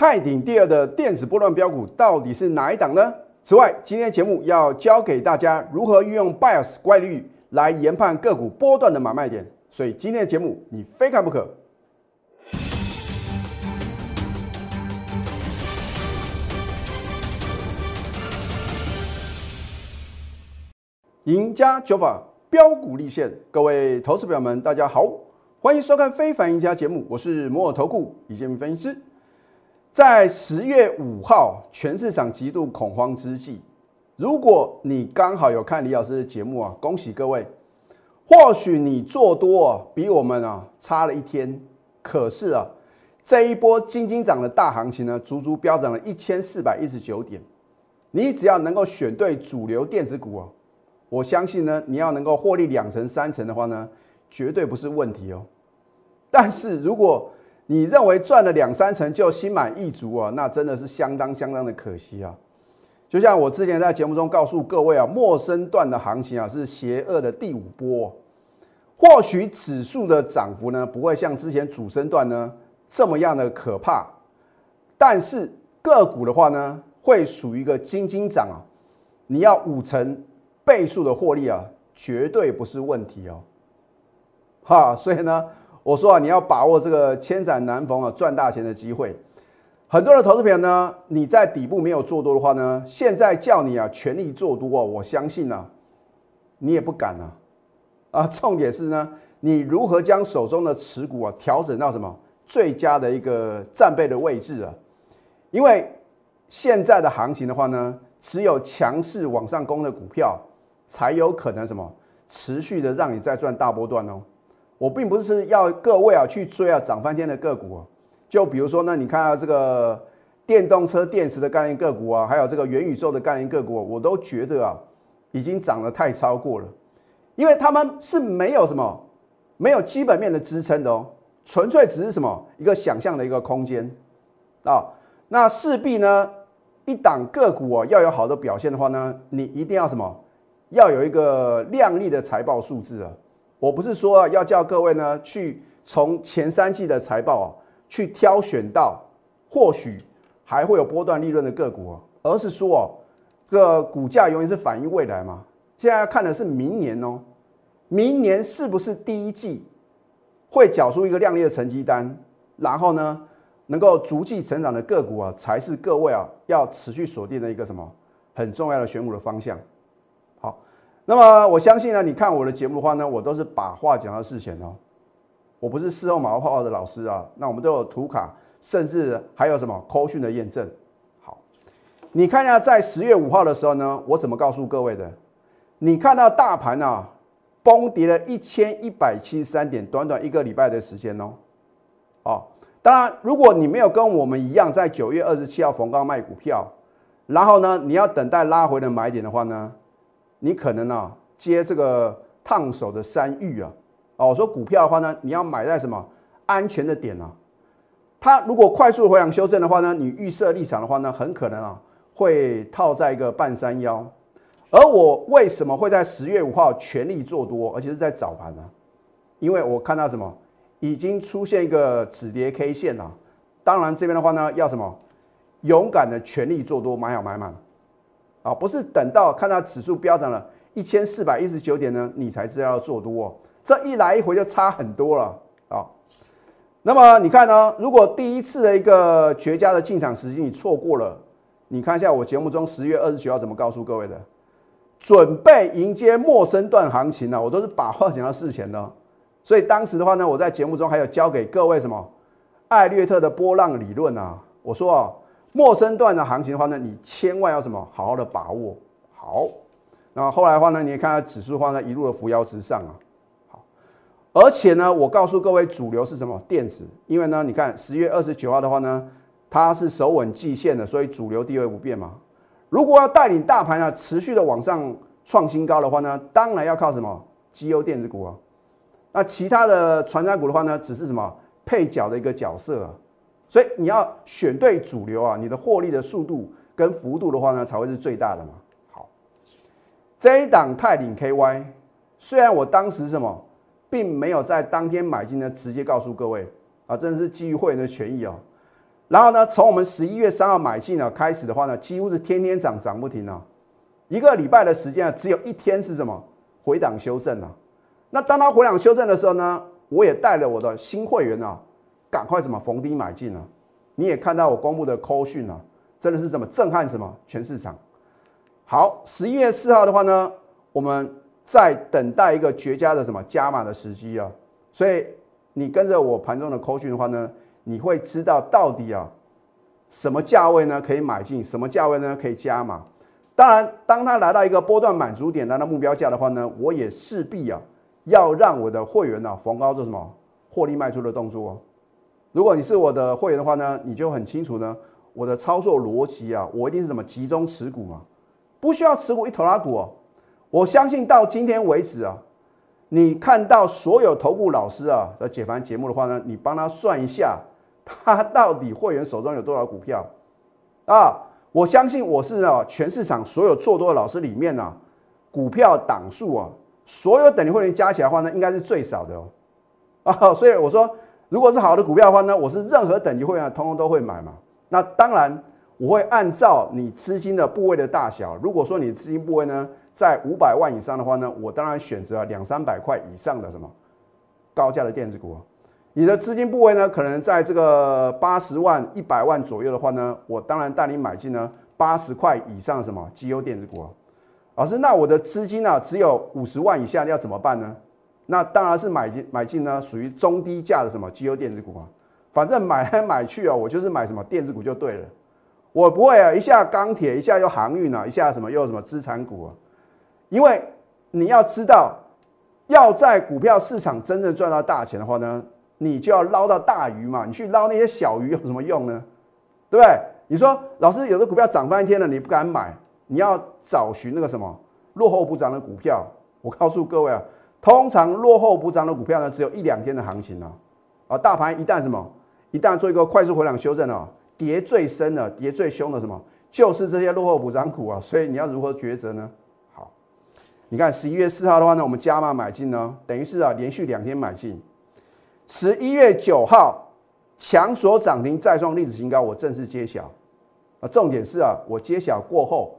泰鼎第二的电子波段标股到底是哪一档呢？此外，今天的节目要教给大家如何运用 bias 怪率来研判个股波段的买卖点，所以今天的节目你非看不可。赢家九法标股立现，各位投资表们，大家好，欢迎收看《非凡赢家》节目，我是摩尔投顾李建明分析师。在十月五号全市场极度恐慌之际，如果你刚好有看李老师的节目啊，恭喜各位，或许你做多啊比我们啊差了一天，可是啊这一波金金涨的大行情呢，足足飙涨了一千四百一十九点，你只要能够选对主流电子股啊。我相信呢，你要能够获利两成三成的话呢，绝对不是问题哦。但是如果你认为赚了两三成就心满意足啊，那真的是相当相当的可惜啊。就像我之前在节目中告诉各位啊，陌生段的行情啊是邪恶的第五波，或许指数的涨幅呢不会像之前主升段呢这么样的可怕，但是个股的话呢会属于一个金金涨啊，你要五成。倍数的获利啊，绝对不是问题哦，哈，所以呢，我说啊，你要把握这个千载难逢啊赚大钱的机会。很多的投资友呢，你在底部没有做多的话呢，现在叫你啊全力做多啊，我相信呢，你也不敢啊。啊，重点是呢，你如何将手中的持股啊调整到什么最佳的一个战备的位置啊？因为现在的行情的话呢，只有强势往上攻的股票。才有可能什么持续的让你再赚大波段哦。我并不是要各位啊去追啊涨翻天的个股啊。就比如说呢，你看到这个电动车电池的概念个股啊，还有这个元宇宙的概念个股，我都觉得啊已经涨得太超过了，因为他们是没有什么没有基本面的支撑的哦，纯粹只是什么一个想象的一个空间啊。那势必呢，一档个股啊要有好的表现的话呢，你一定要什么？要有一个亮丽的财报数字啊！我不是说要叫各位呢去从前三季的财报啊去挑选到或许还会有波段利润的个股，而是说哦，这个股价永远是反映未来嘛。现在要看的是明年哦，明年是不是第一季会缴出一个亮丽的成绩单，然后呢能够逐季成长的个股啊，才是各位啊要持续锁定的一个什么很重要的选股的方向。那么我相信呢，你看我的节目的话呢，我都是把话讲到事前哦，我不是事后马后炮的老师啊。那我们都有图卡，甚至还有什么扣讯的验证。好，你看一下，在十月五号的时候呢，我怎么告诉各位的？你看到大盘啊崩跌了一千一百七十三点，短短一个礼拜的时间哦。哦，当然，如果你没有跟我们一样在九月二十七号逢高卖股票，然后呢，你要等待拉回的买点的话呢？你可能啊接这个烫手的山芋啊，哦，我说股票的话呢，你要买在什么安全的点啊？它如果快速回档修正的话呢，你预设立场的话呢，很可能啊会套在一个半山腰。而我为什么会在十月五号全力做多，而且是在早盘呢？因为我看到什么已经出现一个止跌 K 线了。当然这边的话呢，要什么勇敢的全力做多，买好买满。啊，不是等到看到指数飙涨了一千四百一十九点呢，你才知道要做多，这一来一回就差很多了啊。那么你看呢？如果第一次的一个绝佳的进场时机你错过了，你看一下我节目中十月二十九号怎么告诉各位的，准备迎接陌生段行情呢？我都是把话讲到事前的，所以当时的话呢，我在节目中还有教给各位什么艾略特的波浪理论啊，我说啊。陌生段的行情的话呢，你千万要什么好好的把握好。那后来的话呢，你也看到指数的话呢，一路的扶摇直上啊。好，而且呢，我告诉各位，主流是什么？电子。因为呢，你看十月二十九号的话呢，它是首稳季线的，所以主流地位不变嘛。如果要带领大盘啊持续的往上创新高的话呢，当然要靠什么？绩优电子股啊。那其他的传染股的话呢，只是什么配角的一个角色啊。所以你要选对主流啊，你的获利的速度跟幅度的话呢，才会是最大的嘛。好，这一档泰领 KY，虽然我当时什么，并没有在当天买进呢，直接告诉各位啊，真的是基于会员的权益哦。然后呢，从我们十一月三号买进呢开始的话呢，几乎是天天涨，涨不停啊。一个礼拜的时间啊，只有一天是什么回档修正啊。那当它回档修正的时候呢，我也带了我的新会员啊，赶快什么逢低买进啊。你也看到我公布的扣讯啊，真的是什么震撼什么全市场。好，十一月四号的话呢，我们在等待一个绝佳的什么加码的时机啊。所以你跟着我盘中的扣讯的话呢，你会知道到底啊什么价位呢可以买进，什么价位呢可以加码。当然，当它来到一个波段满足点，来到目标价的话呢，我也势必啊。要让我的会员呢逢高做什么获利卖出的动作？如果你是我的会员的话呢，你就很清楚呢，我的操作逻辑啊，我一定是什么集中持股啊，不需要持股一头拉股哦。我相信到今天为止啊，你看到所有投顾老师啊的解盘节目的话呢，你帮他算一下，他到底会员手中有多少股票啊？我相信我是啊全市场所有做多的老师里面呢，股票档数啊。所有等级会员加起来的话呢，应该是最少的哦，啊，所以我说，如果是好的股票的话呢，我是任何等级会员通通都会买嘛。那当然，我会按照你资金的部位的大小。如果说你资金部位呢在五百万以上的话呢，我当然选择两三百块以上的什么高价的电子股。你的资金部位呢，可能在这个八十万、一百万左右的话呢，我当然带你买进呢八十块以上什么绩优电子股。老师，那我的资金呢只有五十万以下，要怎么办呢？那当然是买进买进呢，属于中低价的什么绩优电子股啊。反正买来买去啊，我就是买什么电子股就对了。我不会啊，一下钢铁，一下又航运啊，一下什么又什么资产股啊。因为你要知道，要在股票市场真正赚到大钱的话呢，你就要捞到大鱼嘛。你去捞那些小鱼有什么用呢？对不对？你说老师，有的股票涨翻天了，你不敢买。你要找寻那个什么落后不涨的股票，我告诉各位啊，通常落后补涨的股票呢，只有一两天的行情啊，啊，大盘一旦什么，一旦做一个快速回档修正啊，跌最深的、跌最凶的什么，就是这些落后补涨股啊，所以你要如何抉择呢？好，你看十一月四号的话呢，我们加码买进呢，等于是啊连续两天买进，十一月九号强所涨停再创历史新高，我正式揭晓啊，重点是啊，我揭晓过后。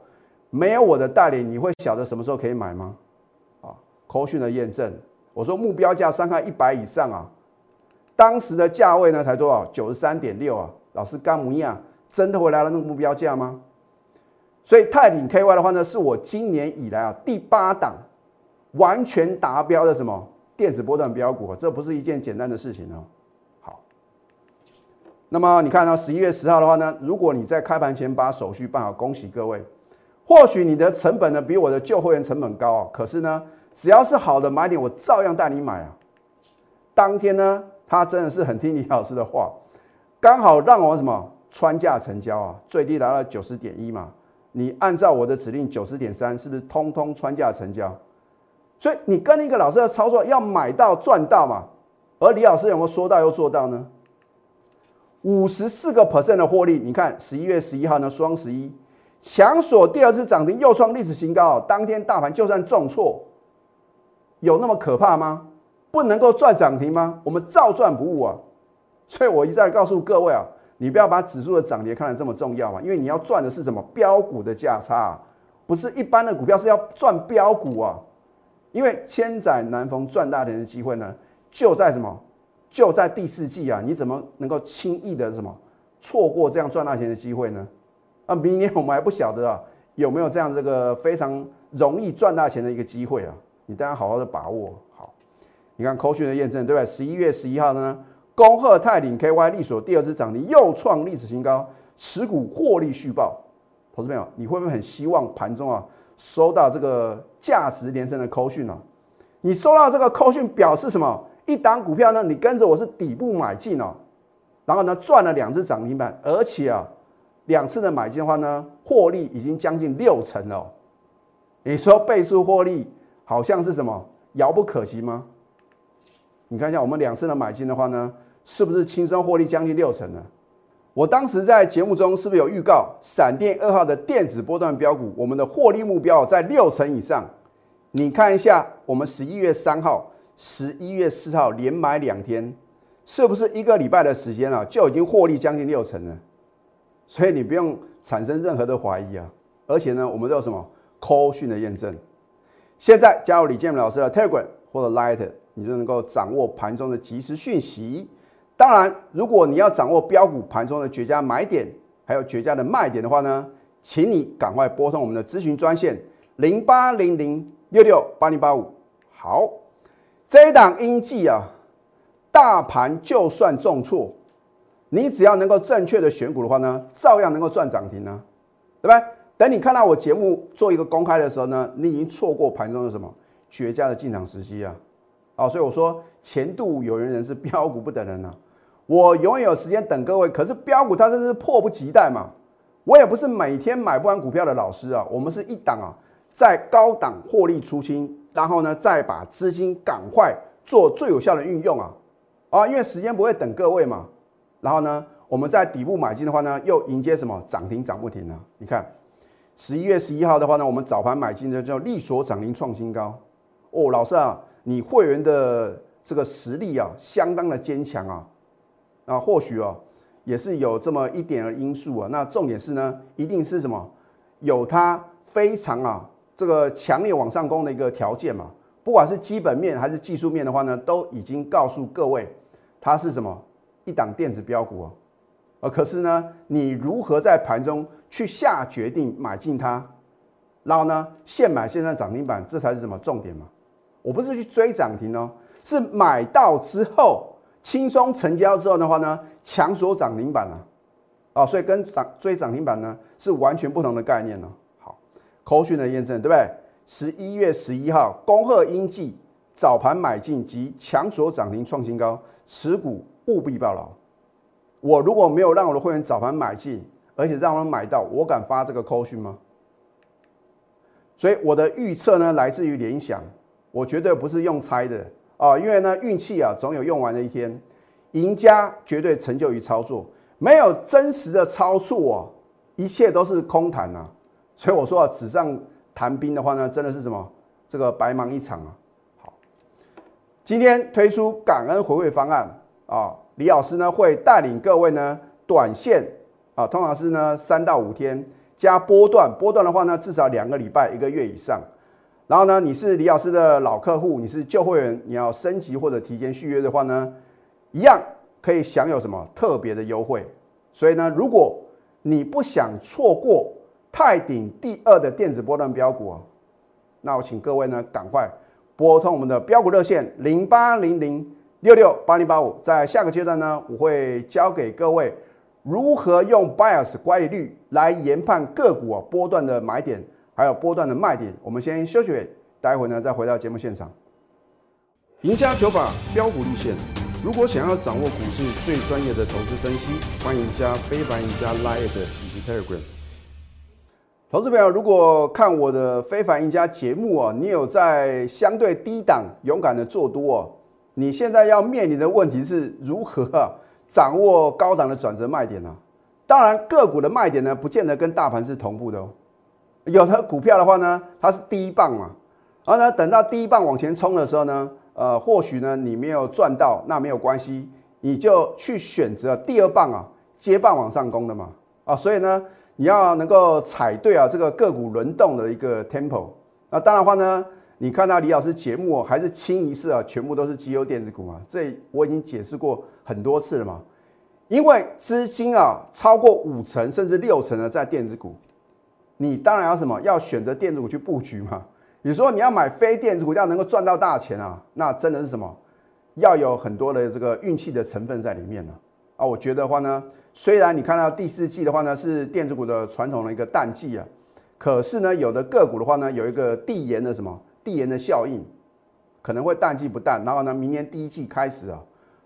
没有我的带领，你会晓得什么时候可以买吗？口讯的验证，我说目标价三看一百以上啊，当时的价位呢才多少？九十三点六啊，老师干模样，真的会来到那个目标价吗？所以泰鼎 KY 的话呢，是我今年以来啊第八档完全达标的什么电子波段标股，这不是一件简单的事情哦。好，那么你看到十一月十号的话呢，如果你在开盘前把手续办好，恭喜各位。或许你的成本呢比我的旧会员成本高啊，可是呢，只要是好的买点，我照样带你买啊。当天呢，他真的是很听李老师的话，刚好让我什么穿价成交啊，最低来到九十点一嘛。你按照我的指令九十点三，是不是通通穿价成交？所以你跟一个老师的操作要买到赚到嘛。而李老师有没有说到又做到呢？五十四个 percent 的获利，你看十一月十一号呢，双十一。强锁第二次涨停，又创历史新高。当天大盘就算重挫，有那么可怕吗？不能够赚涨停吗？我们照赚不误啊！所以我一再告诉各位啊，你不要把指数的涨跌看得这么重要嘛，因为你要赚的是什么？标股的价差，不是一般的股票是要赚标股啊。因为千载难逢赚大钱的机会呢，就在什么？就在第四季啊！你怎么能够轻易的什么错过这样赚大钱的机会呢？那明年我们还不晓得啊，有没有这样这个非常容易赚大钱的一个机会啊？你当然好好的把握好。你看扣讯的验证，对吧？十一月十一号呢，恭贺泰鼎 KY 力所第二次涨停，又创历史新高，持股获利续报。投资朋友，你会不会很希望盘中啊收到这个价值连城的扣讯呢？你收到这个扣讯表示什么？一档股票呢，你跟着我是底部买进哦，然后呢赚了两只涨停板，而且啊。两次的买进的话呢，获利已经将近六成了。你说倍数获利好像是什么遥不可及吗？你看一下我们两次的买进的话呢，是不是轻松获利将近六成呢？我当时在节目中是不是有预告闪电二号的电子波段标股，我们的获利目标在六成以上？你看一下，我们十一月三号、十一月四号连买两天，是不是一个礼拜的时间啊，就已经获利将近六成了？所以你不用产生任何的怀疑啊。而且呢，我们都有什么 call 讯的验证。现在加入李建明老师的 Telegram 或者 Light，你就能够掌握盘中的即时讯息。当然，如果你要掌握标股盘中的绝佳买点，还有绝佳的卖点的话呢，请你赶快拨通我们的咨询专线零八零零六六八零八五。好，这一档英记啊。大盘就算重挫，你只要能够正确的选股的话呢，照样能够赚涨停呢，对不对？等你看到我节目做一个公开的时候呢，你已经错过盘中的什么绝佳的进场时机啊！啊，所以我说前度有缘人是标股不等人呐，我永远有时间等各位。可是标股它真是迫不及待嘛，我也不是每天买不完股票的老师啊，我们是一档啊，在高档获利出清，然后呢再把资金赶快做最有效的运用啊。啊，因为时间不会等各位嘛，然后呢，我们在底部买进的话呢，又迎接什么涨停涨不停呢？你看，十一月十一号的话呢，我们早盘买进的叫利索涨停创新高。哦，老师啊，你会员的这个实力啊，相当的坚强啊。啊，或许哦，也是有这么一点的因素啊。那重点是呢，一定是什么？有它非常啊，这个强烈往上攻的一个条件嘛。不管是基本面还是技术面的话呢，都已经告诉各位。它是什么一档电子标股哦，呃，可是呢，你如何在盘中去下决定买进它，然后呢，现买现在涨停板，这才是什么重点嘛？我不是去追涨停哦，是买到之后轻松成交之后的话呢，抢锁涨停板啊，啊，所以跟涨追涨停板呢是完全不同的概念呢。好，口讯的验证对不对？十一月十一号，恭贺英记早盘买进及抢锁涨停创新高。持股务必报牢。我如果没有让我的会员早盘买进，而且让他们买到，我敢发这个扣讯吗？所以我的预测呢，来自于联想，我绝对不是用猜的啊，因为呢，运气啊，总有用完的一天。赢家绝对成就于操作，没有真实的操作啊，一切都是空谈啊。所以我说啊，纸上谈兵的话呢，真的是什么？这个白忙一场啊。好今天推出感恩回馈方案啊，李老师呢会带领各位呢短线啊，通常是呢三到五天加波段，波段的话呢至少两个礼拜一个月以上。然后呢，你是李老师的老客户，你是旧会员，你要升级或者提前续约的话呢，一样可以享有什么特别的优惠。所以呢，如果你不想错过泰鼎第二的电子波段标股，那我请各位呢赶快。拨通我们的标股热线零八零零六六八零八五，在下个阶段呢，我会教给各位如何用 bias 乖离率来研判个股啊波段的买点，还有波段的卖点。我们先休息，待会呢再回到节目现场。赢家九法标股立线，如果想要掌握股市最专业的投资分析，欢迎加非凡、赢家 Line 以及 Telegram。投资朋友，如果看我的非凡赢家节目啊，你有在相对低档勇敢的做多哦，你现在要面临的问题是如何啊 掌握高档的转折卖点呢？当然，个股的卖点呢，不见得跟大盘是同步的哦。有的股票的话呢，它是第一棒嘛，然后呢，等到第一棒往前冲的时候呢，呃，或许呢你没有赚到，那没有关系，你就去选择第二棒啊，接棒往上攻的嘛，啊，所以呢。你要能够踩对啊，这个个股轮动的一个 tempo。那当然话呢，你看到李老师节目还是清一色啊，全部都是绩优电子股嘛。这我已经解释过很多次了嘛。因为资金啊超过五成甚至六成的在电子股，你当然要什么？要选择电子股去布局嘛。你说你要买非电子股要能够赚到大钱啊，那真的是什么？要有很多的这个运气的成分在里面呢。啊，我觉得话呢。虽然你看到第四季的话呢是电子股的传统的一个淡季啊，可是呢有的个股的话呢有一个递延的什么递延的效应，可能会淡季不淡，然后呢明年第一季开始啊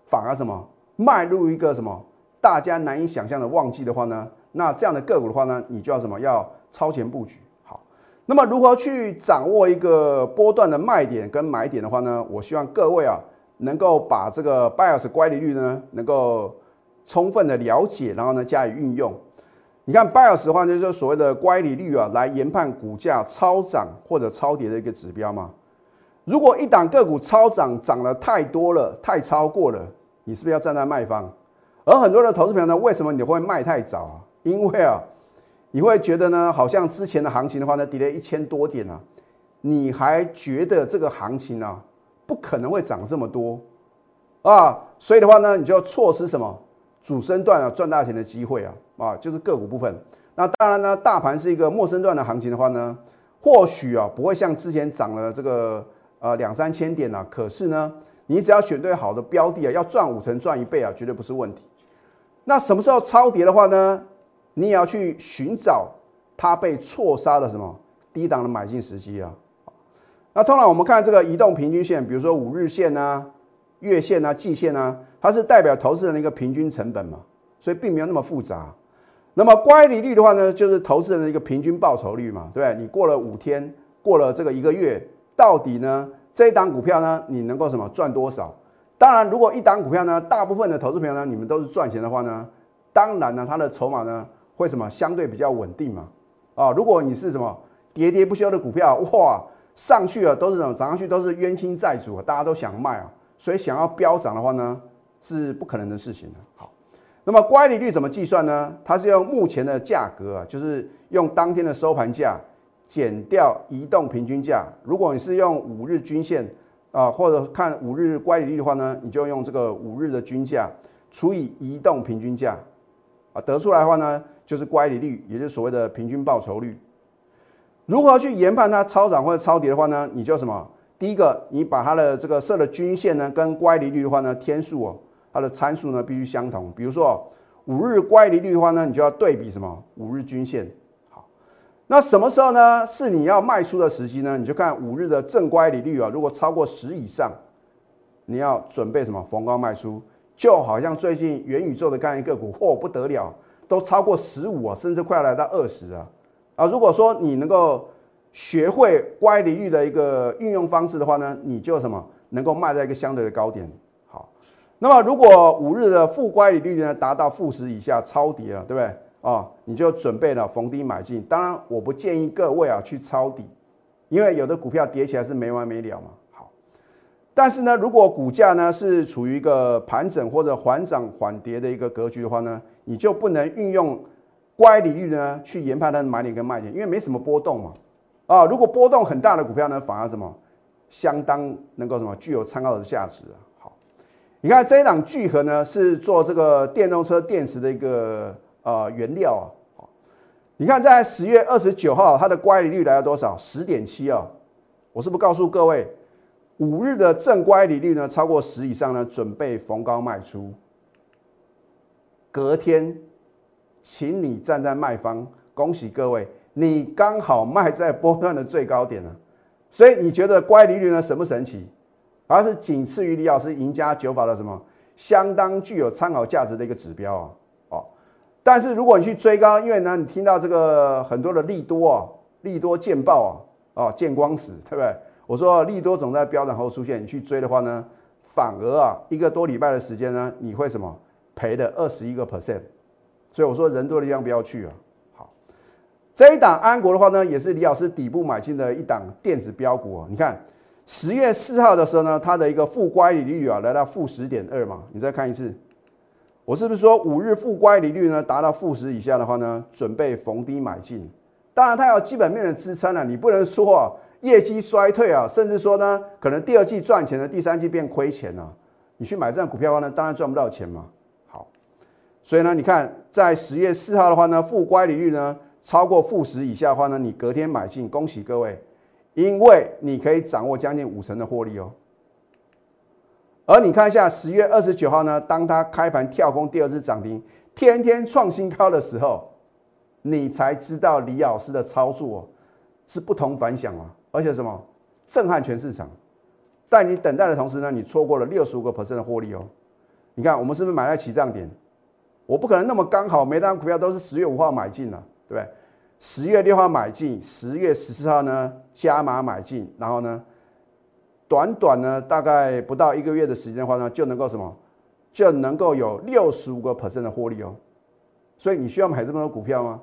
反而什么迈入一个什么大家难以想象的旺季的话呢，那这样的个股的话呢你就要什么要超前布局好。那么如何去掌握一个波段的卖点跟买点的话呢？我希望各位啊能够把这个 bias 乖离率呢能够。充分的了解，然后呢加以运用。你看 bias 的话，就是所谓的乖离率啊，来研判股价超涨或者超跌的一个指标嘛。如果一档个股超涨涨了太多了，太超过了，你是不是要站在卖方？而很多的投资朋友呢，为什么你会卖太早啊？因为啊，你会觉得呢，好像之前的行情的话呢，跌了一千多点啊，你还觉得这个行情呢，不可能会涨这么多啊，所以的话呢，你就要错失什么主升段啊赚大钱的机会啊啊，就是个股部分。那当然呢，大盘是一个陌生段的行情的话呢，或许啊不会像之前涨了这个呃两三千点啊，可是呢，你只要选对好的标的啊，要赚五成赚一倍啊，绝对不是问题。那什么时候超跌的话呢？你也要去寻找它被错杀的什么低档的买进时机啊。那通常我们看这个移动平均线，比如说五日线啊、月线啊、季线啊，它是代表投资人的一个平均成本嘛，所以并没有那么复杂。那么乖离率的话呢，就是投资人的一个平均报酬率嘛，对不对？你过了五天，过了这个一个月，到底呢这一档股票呢，你能够什么赚多少？当然，如果一档股票呢，大部分的投资朋友呢，你们都是赚钱的话呢，当然呢，它的筹码呢会什么相对比较稳定嘛。啊，如果你是什么喋喋不休的股票，哇，上去了都是什么涨上去都是冤亲债主，大家都想卖啊，所以想要飙涨的话呢，是不可能的事情的。好。那么乖离率怎么计算呢？它是用目前的价格啊，就是用当天的收盘价减掉移动平均价。如果你是用五日均线啊，或者看五日乖离率的话呢，你就用这个五日的均价除以移动平均价啊，得出来的话呢，就是乖离率，也就是所谓的平均报酬率。如何去研判它超涨或者超跌的话呢？你就什么？第一个，你把它的这个设的均线呢，跟乖离率的话呢，天数哦。它的参数呢必须相同，比如说五日乖离率的话呢，你就要对比什么五日均线。好，那什么时候呢是你要卖出的时机呢？你就看五日的正乖离率啊，如果超过十以上，你要准备什么逢高卖出。就好像最近元宇宙的概念个股，嚯不得了，都超过十五啊，甚至快要来到二十啊。啊，如果说你能够学会乖离率的一个运用方式的话呢，你就什么能够卖在一个相对的高点。那么，如果五日的负乖离率呢达到负十以下超跌了，对不对啊？你就准备了逢低买进。当然，我不建议各位啊去抄底，因为有的股票跌起来是没完没了嘛。好，但是呢，如果股价呢是处于一个盘整或者缓涨缓跌的一个格局的话呢，你就不能运用乖离率呢去研判它的买点跟卖点，因为没什么波动嘛。啊，如果波动很大的股票呢，反而什么相当能够什么具有参考的价值啊。你看这一档聚合呢，是做这个电动车电池的一个呃原料啊。你看在十月二十九号，它的乖离率来到多少？十点七啊。我是不告诉各位，五日的正乖离率呢超过十以上呢，准备逢高卖出。隔天，请你站在卖方，恭喜各位，你刚好卖在波段的最高点了。所以你觉得乖离率呢神不神奇？而是仅次于李老师赢家九法的什么相当具有参考价值的一个指标啊，哦，但是如果你去追高，因为呢你听到这个很多的利多啊，利多见报啊，哦见光死，对不对？我说利多总在标准后出现，你去追的话呢，反而啊一个多礼拜的时间呢，你会什么赔了二十一个 percent，所以我说人多的地方不要去啊。好，这一档安国的话呢，也是李老师底部买进的一档电子标股啊，你看。十月四号的时候呢，它的一个负乖离率啊，来到负十点二嘛。你再看一次，我是不是说五日负乖离率呢达到负十以下的话呢，准备逢低买进？当然它有基本面的支撑了，你不能说啊业绩衰退啊，甚至说呢可能第二季赚钱了，第三季变亏钱了，你去买这样股票的话呢，当然赚不到钱嘛。好，所以呢，你看在十月四号的话呢，负乖离率呢超过负十以下的话呢，你隔天买进，恭喜各位。因为你可以掌握将近五成的获利哦，而你看一下十月二十九号呢，当它开盘跳空第二次涨停，天天创新高的时候，你才知道李老师的操作是不同凡响啊，而且什么震撼全市场。在你等待的同时呢，你错过了六十五个 percent 的获利哦。你看我们是不是买在起涨点？我不可能那么刚好每单股票都是十月五号买进的，对不对？十月六号买进，十月十四号呢加码买进，然后呢，短短呢大概不到一个月的时间的话呢，就能够什么，就能够有六十五个 percent 的获利哦。所以你需要买这么多股票吗？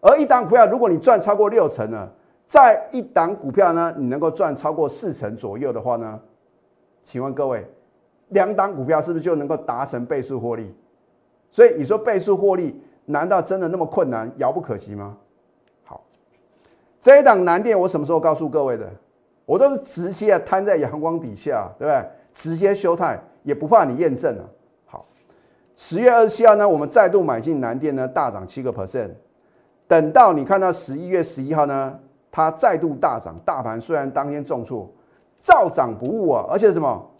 而一档股票，如果你赚超过六成呢，在一档股票呢，你能够赚超过四成左右的话呢，请问各位，两档股票是不是就能够达成倍数获利？所以你说倍数获利，难道真的那么困难、遥不可及吗？这一档南电我什么时候告诉各位的？我都是直接摊在阳光底下，对不对？直接休态，也不怕你验证了。好，十月二十七号呢，我们再度买进南电呢，大涨七个 percent。等到你看到十一月十一号呢，它再度大涨，大盘虽然当天重挫，照涨不误啊，而且什么？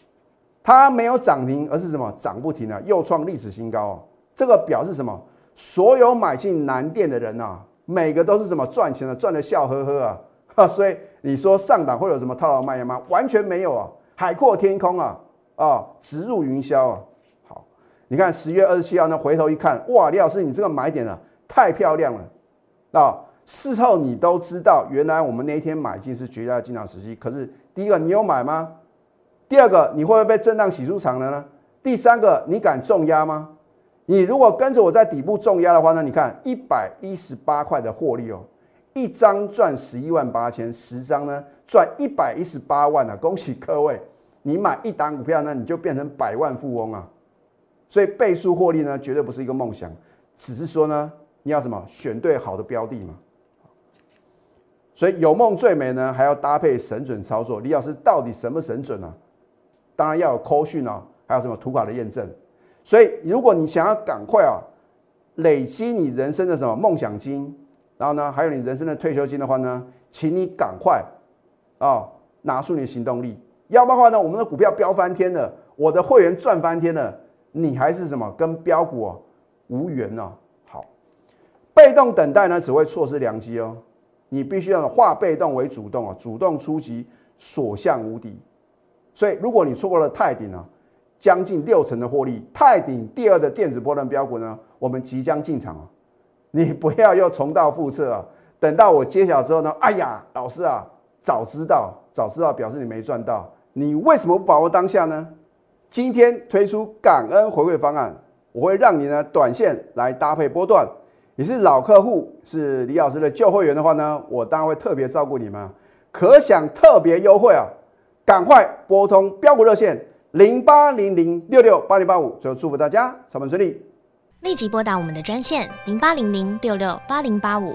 它没有涨停，而是什么？涨不停啊，又创历史新高啊！这个表示什么？所有买进南电的人啊，每个都是什么赚钱的，赚的笑呵呵啊！哈，所以你说上档会有什么套牢卖压吗？完全没有啊，海阔天空啊，啊，直入云霄啊！好，你看十月二十七号呢，回头一看，哇，李老师，你这个买点啊，太漂亮了！啊，事后你都知道，原来我们那一天买进是绝佳的进场时机。可是第一个，你有买吗？第二个，你会不会被震荡洗出场了呢？第三个，你敢重压吗？你如果跟着我在底部重压的话呢？你看一百一十八块的获利哦，一张赚十一万八千，十张呢赚一百一十八万啊！恭喜各位，你买一档股票呢，你就变成百万富翁啊！所以倍数获利呢，绝对不是一个梦想，只是说呢，你要什么选对好的标的嘛。所以有梦最美呢，还要搭配神准操作。李老师到底什么神准呢？当然要有扣讯哦，还有什么图卡的验证。所以，如果你想要赶快啊累积你人生的什么梦想金，然后呢，还有你人生的退休金的话呢，请你赶快啊拿出你的行动力。要不然的话呢，我们的股票飙翻天了，我的会员赚翻天了，你还是什么跟标股啊无缘呢？好，被动等待呢，只会错失良机哦。你必须要化被动为主动啊，主动出击，所向无敌。所以，如果你错过了泰鼎啊，将近六成的获利，泰鼎第二的电子波段标股呢，我们即将进场啊，你不要又重蹈覆辙啊！等到我揭晓之后呢，哎呀，老师啊，早知道，早知道表示你没赚到，你为什么不把握当下呢？今天推出感恩回馈方案，我会让你呢短线来搭配波段。你是老客户，是李老师的旧会员的话呢，我当然会特别照顾你们，可享特别优惠啊！赶快拨通标股热线零八零零六六八零八五，最后祝福大家上班顺利。立即拨打我们的专线零八零零六六八零八五